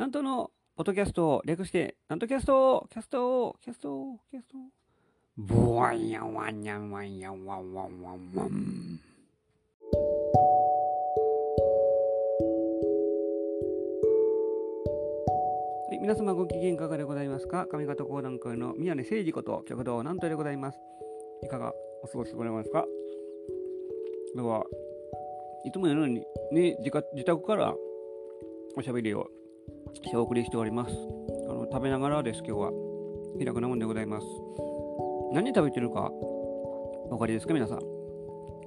なんとのポッドキャストを略して、なんとキャストキャストキャストキャストボワンヤンワンヤンワンヤンワンワンワンワン。はい、皆様ご機嫌いかがでございますか上方講談会の宮根誠二こと極道なんとでございます。いかがお過ごしでございますかでは、いつものように、ね、自自宅からおしゃべりをお送りしております。あの食べながらです、今日は。気楽なもんでございます。何食べてるかお分かりですか、皆さん。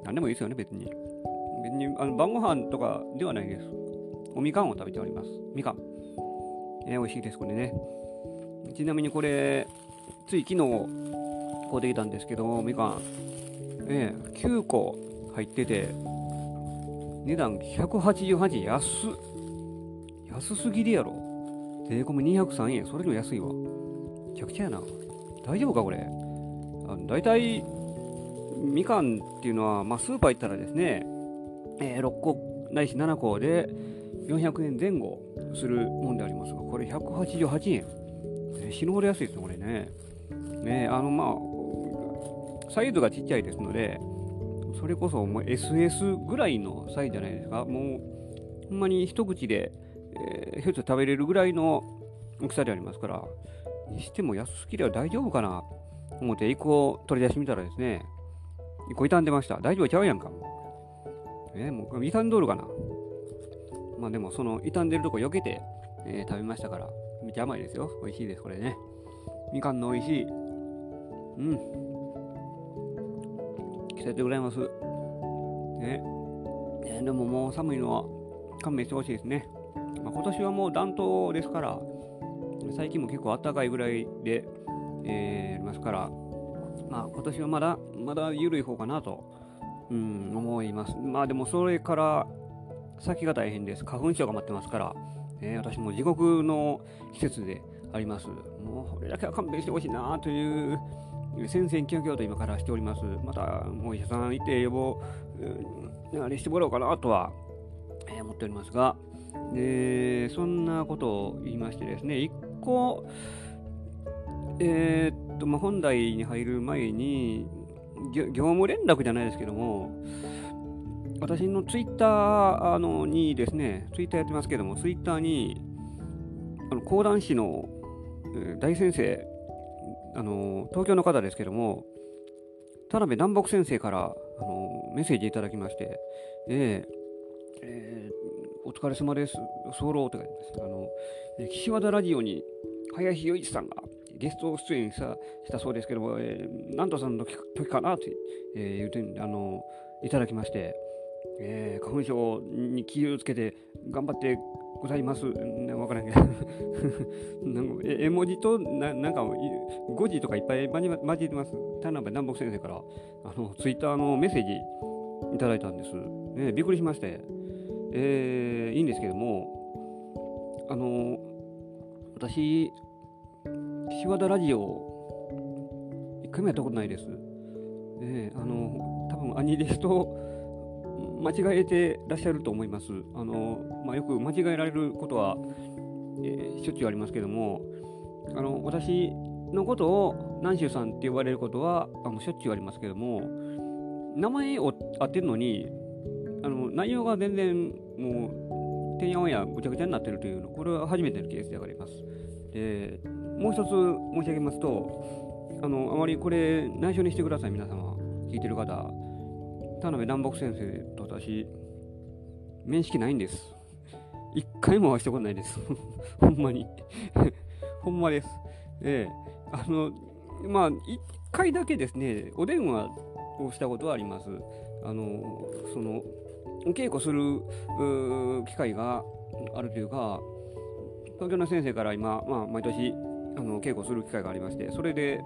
何でもいいですよね、別に。別にあの晩ご飯とかではないです。おみかんを食べております。みかん。えー、美味しいです、これね。ちなみにこれ、つい昨日、こうできたんですけど、みかん、えー、9個入ってて、値段188円、安っ。安すぎるやろ。税込み203円、それでも安いわ。めちゃくちゃやな。大丈夫か、これ？あの大体、みかんっていうのは、まあ、スーパー行ったらですね、えー、6個ないし7個で400円前後するもんでありますが、これ188円。えー死ぬほど安いですね、これね。ねあの、まあ、サイズがちっちゃいですので、それこそもう SS ぐらいのサイズじゃないですか。もう、ほんまに一口で、えー、一つ食べれるぐらいの大きさでありますから、にしても安すぎれば大丈夫かなと思って1個取り出してみたらですね、1個傷んでました。大丈夫ちゃうやんか。えー、もう傷んどるかな。まあでもその傷んでるとこ避けて、えー、食べましたから、めっちゃ甘いですよ。美味しいです、これね。みかんの美味しい。うん。季節でございます。ね。えーでももう寒いのは勘弁してほしいですね。今年はもう暖冬ですから、最近も結構暖かいぐらいで、えーありますから、まあ、今年はまだ、まだ緩い方かなと、うん、思います。まあでもそれから先が大変です。花粉症が待ってますから、えー私も地獄の季節であります。もうこれだけは勘弁してほしいなという戦々恐々と今からしております。また、もう医者さん行って予防、うんあれしてもらおうかなとは、えー思っておりますが、でそんなことを言いましてですね、一個、えーっと、まあ、本題に入る前に、業務連絡じゃないですけども、私のツイッターあのにですね、ツイッターやってますけども、ツイッターに、あの講談師の、えー大先生、あの東京の方ですけども、田辺南北先生からあのメッセージいただきまして、えーえーお疲れ様です、早漏って書いてます。あのえ岸和田ラジオに林洋一さんがゲスト出演したしたそうですけども、えー、なんとさんの時かなって、えー言うてあのいただきまして、えー花粉症に気をつけて頑張ってございます。なんかわからんけど なんか絵文字とななんかい5時とかいっぱい混じ混じってます。田辺南北先生からあのツイッターのメッセージいただいたんです。ね、びっくりしまして、えーいいんですけども、あの私、岸和田ラジオ、一回もやったことないです。ね、あの多分兄ですと間違えてらっしゃると思います。あのまあ、よく間違えられることは、えーしょっちゅうありますけども、あの私のことを南州さんって呼ばれることはあのしょっちゅうありますけども、名前を当てるのに、あの内容が全然もう、てんやわんやぐちゃぐちゃになってるというの、これは初めてのケースであります。でもう一つ申し上げますと、あのあまりこれ、内緒にしてください、皆様、聞いてる方。田辺南北先生と私、面識ないんです。一回も会したことないです。ほんまに。ほんまです。ええあの、まあ、一回だけですね、お電話をしたことはあります。あの、その、稽古する機会があるというか、東京の先生から今、まあ、毎年あの稽古する機会がありまして、それで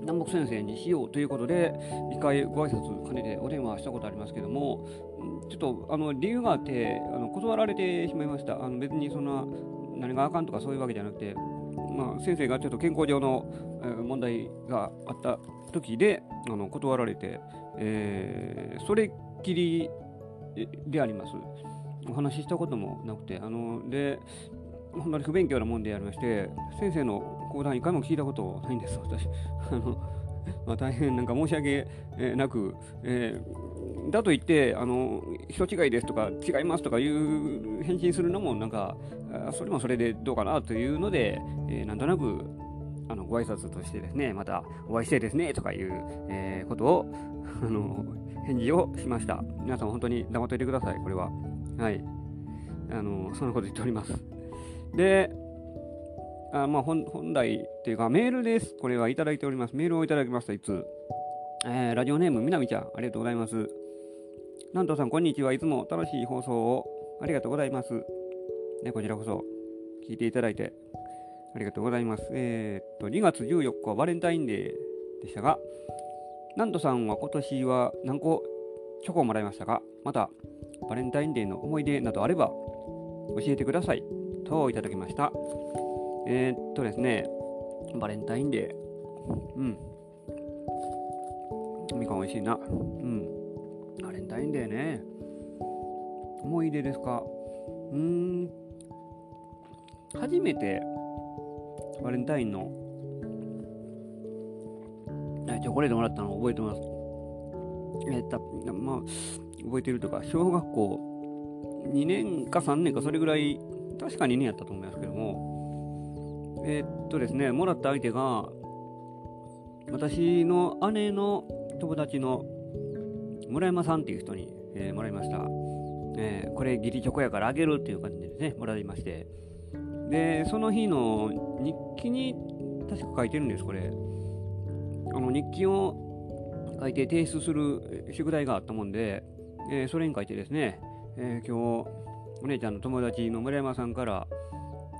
南北先生にしようということで、一回ご挨拶兼ねてお電話したことありますけども、ちょっとあの理由があってあの断られてしまいました。あの別にそんな何があかんとかそういうわけじゃなくて、まあ、先生がちょっと健康上の、問題があった時であの断られて、えーそれっきりであります。お話ししたこともなくて、あので本当に不勉強なもんでありまして、先生の講談一回も聞いたことないんです、私。あのまあ、大変なんか申し訳なく、えー、だと言ってあの人違いですとか違いますとかいう返信するのもなんかそれもそれでどうかなというので、えー、なんとなくあのご挨拶としてですねまたお会いしてですねとかいう、えー、ことをあの返事をしました皆さん本当に黙っていてくださいこれははいあのそんなこと言っておりますであまあ本、本来っていうかメールです。これはいただいております。メールをいただきました、いつ。えー、ラジオネームみなみちゃん、ありがとうございます。なんとさん、こんにちは。いつも楽しい放送をありがとうございます。ね、こちらこそ聞いていただいてありがとうございます。えー、っと、2月14日はバレンタインデーでしたが、なんとさんは今年は何個チョコをもらいましたか？また、バレンタインデーの思い出などあれば教えてください。といただきました。えー、っとですね、バレンタインデー。うん。みかん美味しいな。うん。バレンタインデーね。思い出ですか？うーん。初めてバレンタインのチョコレートもらったのを覚えてます。えー、たまあ、覚えてるとか、小学校2年か3年かそれぐらい、確か2年やったと思いますけども、えー、っとですね、もらった相手が、私の姉の友達の村山さんっていう人に、えー、もらいました。えー、これ、義理チョコやからあげるっていう感じでね、もらいまして。で、その日の日記に確か書いてるんです、これ。あの日記を書いて提出する宿題があったもんで、えー、それに書いてですね、えー、今日、お姉ちゃんの友達の村山さんから、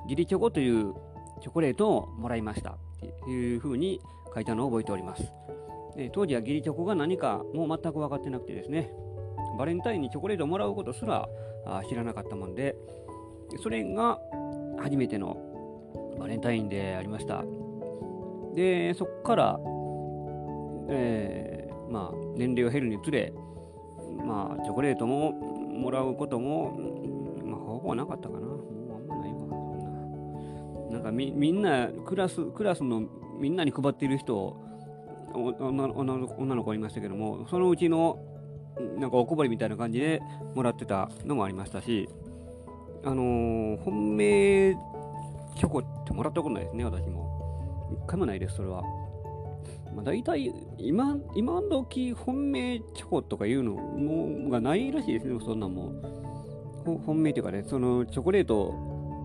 義理チョコというチョコレートをもらいましたっていうふうに書いたのを覚えております。え当時は義理チョコが何かもう全く分かってなくてですね、バレンタインにチョコレートをもらうことすらあ知らなかったもんで、それが初めてのバレンタインでありました。で、そこから、えー、まあ、年齢を減るにつれ、まあ、チョコレートももらうことも、まあ、ほぼなかったかな。もうあんまなんかみみんなクラスクラスのみんなに配っている人女女の子いましたけどもそのうちのなんかお配りみたいな感じでもらってたのもありましたしあのー、本命チョコってもらったことないですね私も。一回もないですそれは、まあ、大体今今時本命チョコとかいうのもがないらしいですね。そんなん。も本命というかねそのチョコレート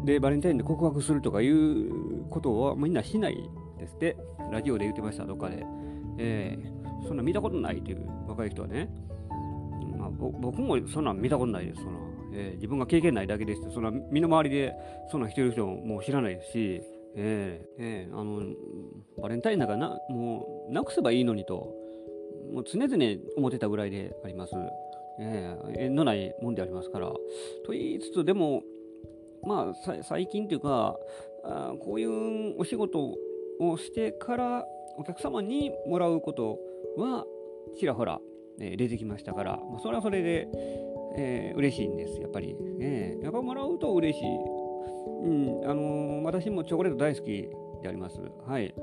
で、バレンタインで告白するとかいうことはみんなしないですって、ラジオで言ってました、どっかで。えー、そんな見たことないという若い人はね、まあ、僕もそんな見たことないです、そのえー、自分が経験ないだけですそんな身の回りでそんなしてる人ももう知らないですし、えーえー、あのバレンタインなんかなもうなくせばいいのにと、もう常々思ってたぐらいであります。えー、縁のないもんでありますから。と言いつつ、でも、まあ、最近というかあ、こういうお仕事をしてからお客様にもらうことはちらほら、え出てきましたから、まあ、それはそれで、えー、嬉しいんです、やっぱり。ね、やっぱもらうと嬉しい。うん、あのー、私もチョコレート大好きであります。はい。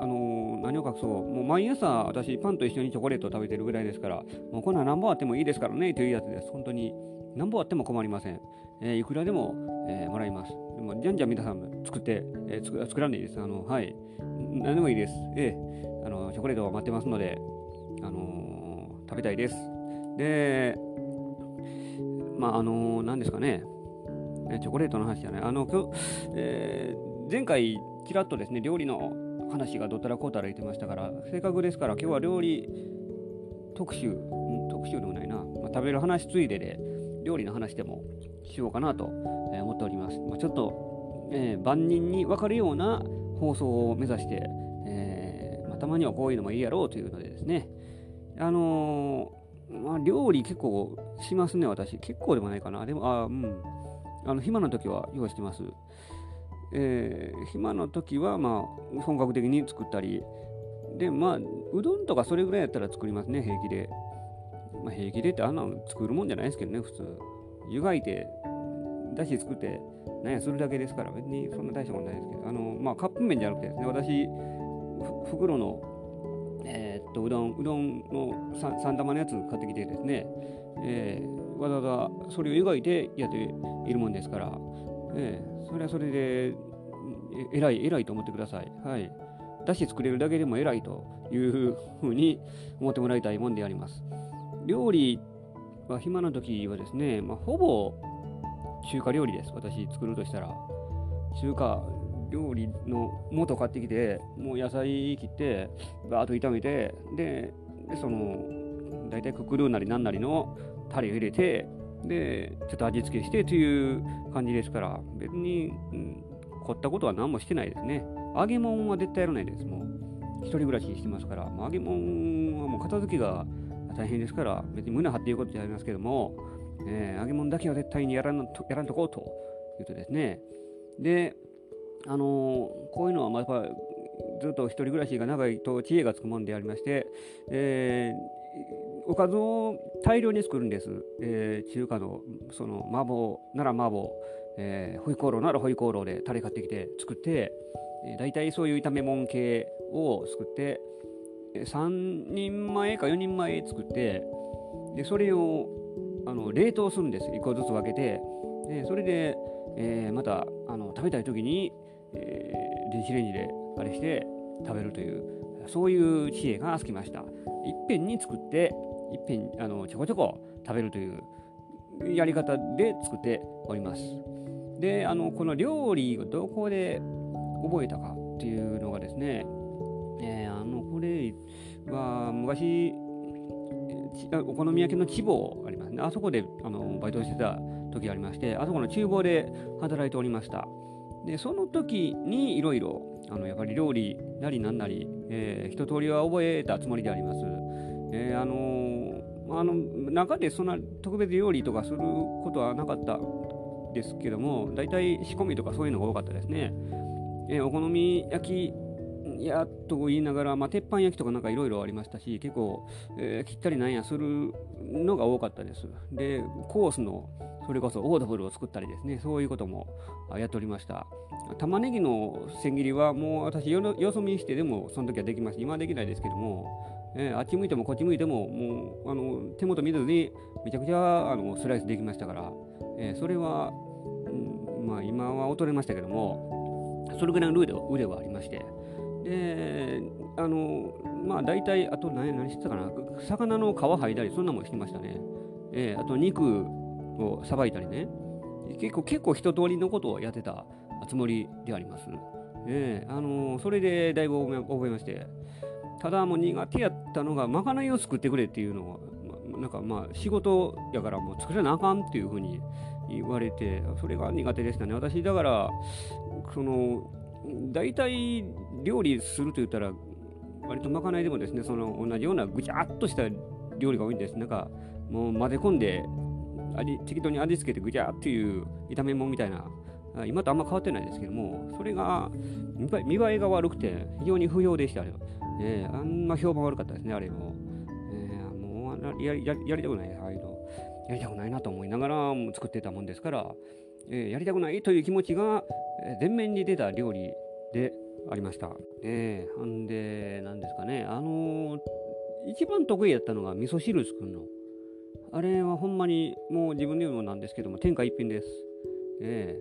あのー、何を隠そう、もう毎朝私パンと一緒にチョコレートを食べてるぐらいですから、もうこんな何本あってもいいですからねというやつです。本当に。何本あっても困りません。えー、いくらでも、えー、もらいます。でもじゃんじゃん皆さん作って、えー、作らんでいいです。あの、はい。何でもいいです。えー、あの、チョコレートを待ってますので、あの、食べたいです。で、まあ、あの、何ですかね、えチョコレートの話じゃない。あの、今日、えー、前回、ちらっとですね、料理の話がどったらこうたら言ってましたから、せっかくですから、今日は料理特集、特集でもないな、まあ、食べる話ついでで、料理の話でもしようかなと思っております。まあ、ちょっと、えー、万人に分かるような放送を目指して、えーまあ、たまにはこういうのもいいやろうというのでですね、あのー、まあ、料理結構しますね、私。結構でもないかな。でも、あうん。あの暇な時は用意してます。えー、暇な時は、まあ、本格的に作ったり、で、まあ、うどんとかそれぐらいやったら作りますね、平気で。まあ、平気でってあんなの作るもんじゃないですけどね、普通。湯がいてだし作って何やするだけですから別にそんな大したことないですけどあの、まあ、カップ麺じゃなくてですね私袋のえー、っとうどんうどんの 3, 3玉のやつ買ってきてですね、えー、わざわざそれを湯がいてやっているもんですから、えー、それはそれで偉い偉いと思ってください。はいだし作れるだけでも偉いというふうに思ってもらいたいもんであります。料理は暇な時はですね、まあ、ほぼ中華料理です、私作るとしたら。中華料理の元買ってきて、もう野菜切って、バーッと炒めて、で、でその、大体クックルーなりなんなりのタレを入れて、で、ちょっと味付けしてという感じですから、別に、うん、凝ったことは何もしてないですね。揚げ物は絶対やらないです。もう、一人暮らししてますから、揚げ物はもう片付けが大変ですから、別に胸張っていうことじゃありますけども、えー、揚げ物だけは絶対にやらんとやらんとこうというとですね、で、あのー、こういうのはまあやっぱずっと一人暮らしが長いと知恵がつくもんでありまして、えー、おかずを大量に作るんです。えー、中華のその麻婆なら麻婆、えー、ホイコーローならホイコーローでタレ買ってきて作って、えー、大体そういう炒め物系を作って、3人前か4人前作ってでそれをあの冷凍するんです。1個ずつ分けて。でそれで、えー、またあの食べたい時に、えー、電子レンジであれして食べるというそういう知恵がつきました。いっぺんに作っていっぺんあのちょこちょこ食べるというやり方で作っております。であのこの料理をどこで覚えたかっていうのがですねえー、あのこれは昔お好み焼きの地房ありますね。あそこであのバイトしてた時ありましてあそこの厨房で働いておりました。でその時にいろいろやっぱり料理なりなんなり、えー、一通りは覚えたつもりであります、えー、あのあの中でそんな特別料理とかすることはなかったですけども大体仕込みとかそういうのが多かったですね、え、お好み焼きやと言いながら、まあ、鉄板焼きとかなんかいろいろありましたし、結構、えー、切ったりなんやするのが多かったです。で、コースのそれこそオードブルを作ったりですね、そういうこともやっておりました。玉ねぎの千切りはもう私、よそ見してでもその時はできました。今はできないですけども、えー、あっち向いてもこっち向いても、もうあの手元見ずにめちゃくちゃあのスライスできましたから、えー、それは、うん、まあ今は劣れましたけども、それぐらいの腕はありまして、で、あの、まあ大体、あと何何してたかな、魚の皮剥いだり、そんなもんしてましたね。えー、あと肉をさばいたりね。結構、結構一通りのことをやってたつもりであります。えー、あのそれでだいぶ覚えまして、ただもう苦手やったのが、まかないを作ってくれっていうのは、なんかまあ仕事やからもう作らなあかんっていうふうに言われて、それが苦手でしたね。私、だから、その、大体料理すると言ったら、割とまかないでもですね、その同じようなぐちゃっとした料理が多いんです。なんか、もう混ぜ込んで、味適当に味付けてぐちゃっていう炒め物みたいな、今とあんま変わってないですけども、それが見栄えが悪くて、非常に不評でした、あえ、あんま評判悪かったですね、あれも。え、もうやややりたくない、ああいうの。やりたくないなと思いながら作ってたもんですから、えー、やりたくないという気持ちが前面に出た料理でありました。えー、んで、なんですかね、あのー、一番得意やったのが味噌汁作るの。あれはほんまにもう自分で言うのなんですけども、天下一品です。え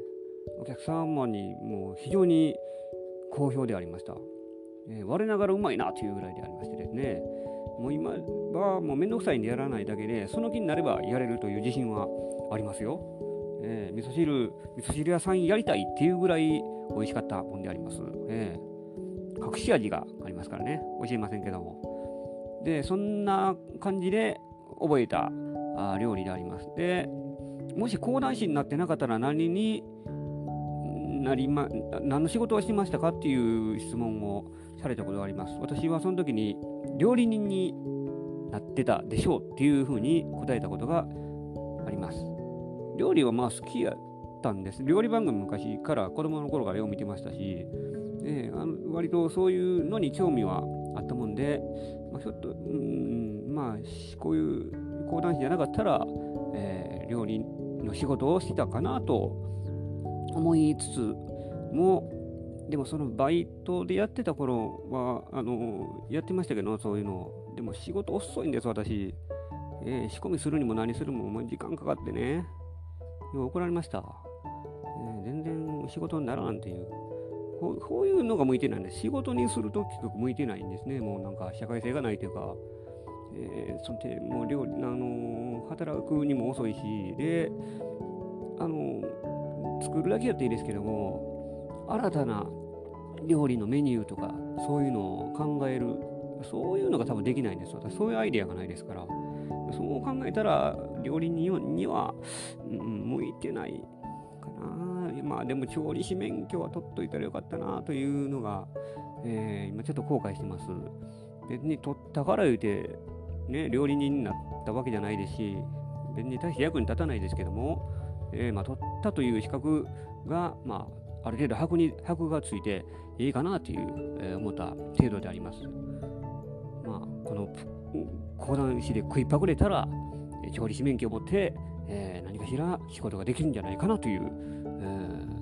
ー、お客様にもう非常に好評でありました。えー、我ながらうまいなというぐらいでありましてですね、もう今はもうめんどくさいんでやらないだけで、その気になればやれるという自信はありますよ。えー、味噌汁、味噌汁屋さんやりたいっていうぐらい美味しかったもんであります。えー、隠し味がありますからね、教えませんけども。で、そんな感じで覚えたあ料理であります。で、もし講談師になってなかったら何になりま、何の仕事をしてましたかっていう質問をされたことがあります。私はその時に料理人になってたでしょうっていうふうに答えたことがあります。料理はまあ好きやったんです。料理番組昔から子供の頃からよう見てましたし、えー、あの割とそういうのに興味はあったもんで、まあ、ちょっと、うん、まあ、こういう講談師じゃなかったら、えー、料理の仕事をしてたかなと思いつつもでもそのバイトでやってた頃はあのやってましたけどそういうの。でも仕事遅いんです私、えー、仕込みするにも何するももう時間かかってね。怒られました、えー、全然仕事にならんっていう。こうこういうのが向いてないんで仕事にすると結局向いてないんですね。もうなんか社会性がないというか。えー、そてもう料理、あの、働くにも遅いし、で、あの、作るだけやっていいですけども、新たな料理のメニューとか、そういうのを考える、そういうのが多分できないんです私、そういうアイデアがないですから、そう考えたら、料理人には、うん、向いてないかな。まあでも調理師免許は取っといたらよかったなというのが、えー、今ちょっと後悔してます。別に取ったから言うて、ね、料理人になったわけじゃないですし、別に大して役に立たないですけども、えー、まあ、取ったという資格が、まあ、ある程度箔に箔がついていいかなという、えー、思った程度であります。まあ、この講談師で食いっぱぐれたら、調理師免許を持って、えー、何かしら仕事ができるんじゃないかなという、え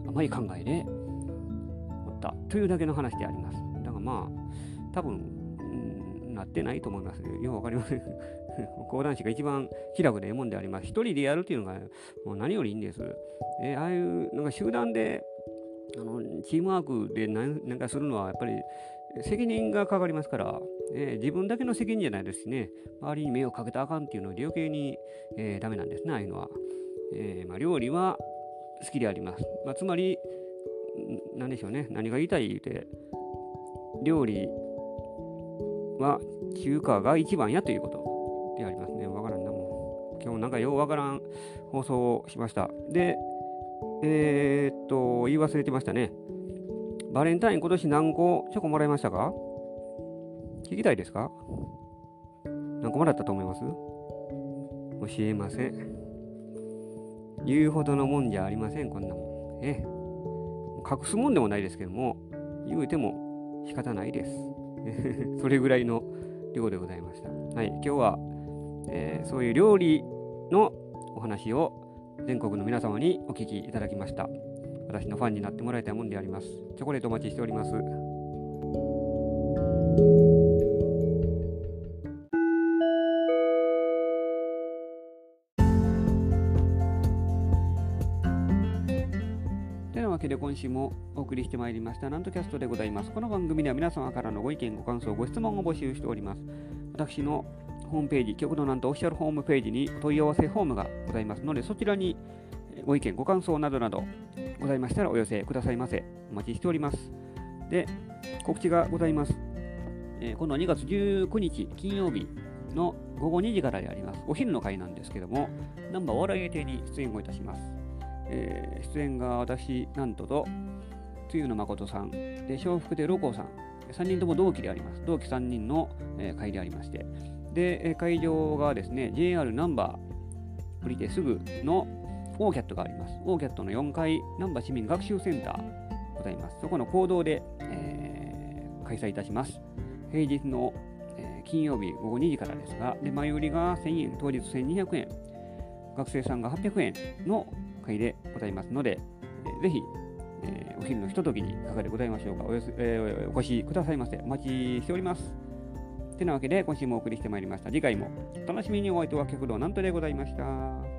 ー、甘い考えで思ったというだけの話であります。だからまあ、多分なってないと思います。ようわかりません。講談師が一番気楽でええもんであります。一人でやるっていうのがもう何よりいいんです。えー、ああいうなんか集団であのチームワークで何かするのはやっぱり責任がかかりますから、えー、自分だけの責任じゃないですしね、周りに迷惑かけたらあかんっていうのは余計に、えー、ダメなんですね、ああいうのは。えーまあ、料理は好きであります。まあ、つまり、何でしょうね、何が言いたい言うて、料理は中華が一番やということでありますね。わからんな、もう。今日なんかようわからん放送をしました。で、えー、っと、言い忘れてましたね。バレンタイン今年何個チョコもらいましたか？聞きたいですか？何個もらったと思います？教えません。言うほどのもんじゃありません、こんなもん。え隠すもんでもないですけども、言うても仕方ないです。それぐらいの量でございました。はい、今日は、えー、そういう料理のお話を全国の皆様にお聞きいただきました。私のファンになってもらいたいもんであります。チョコレートお待ちしております。けで今週もお送りしてまいりましたなんとキャストでございます。この番組では皆様からのご意見、ご感想、ご質問を募集しております。私のホームページ、極度なんとオフィシャルホームページにお問い合わせフォームがございますので、そちらにご意見、ご感想などなどございましたらお寄せくださいませ。お待ちしております。で、告知がございます。えー、今度は2月19日金曜日の午後2時からであります。お昼の会なんですけども、ナンバーお笑い芸亭に出演をいたします。えー、出演が私、なんとと、露野誠さん、で笑福でロコさん、3人とも同期であります。同期3人の、えー、会でありまして、で、会場がですね、JR ナンバー降りてすぐのオーキャットがあります。オーキャットの4階、ナンバー市民学習センターございます。そこの講堂で、えー、開催いたします。平日の、えー、金曜日午後2時からですが、で前売りが1000円、当日1200円、学生さんが800円の会でございますので、えー、ぜひ、えー、お昼のひとときにいかがでございましょうかおよす、えー、お越しくださいませ。お待ちしております。てなわけで、今週もお送りしてまいりました。次回もお楽しみにお相手は極道なんとでございました。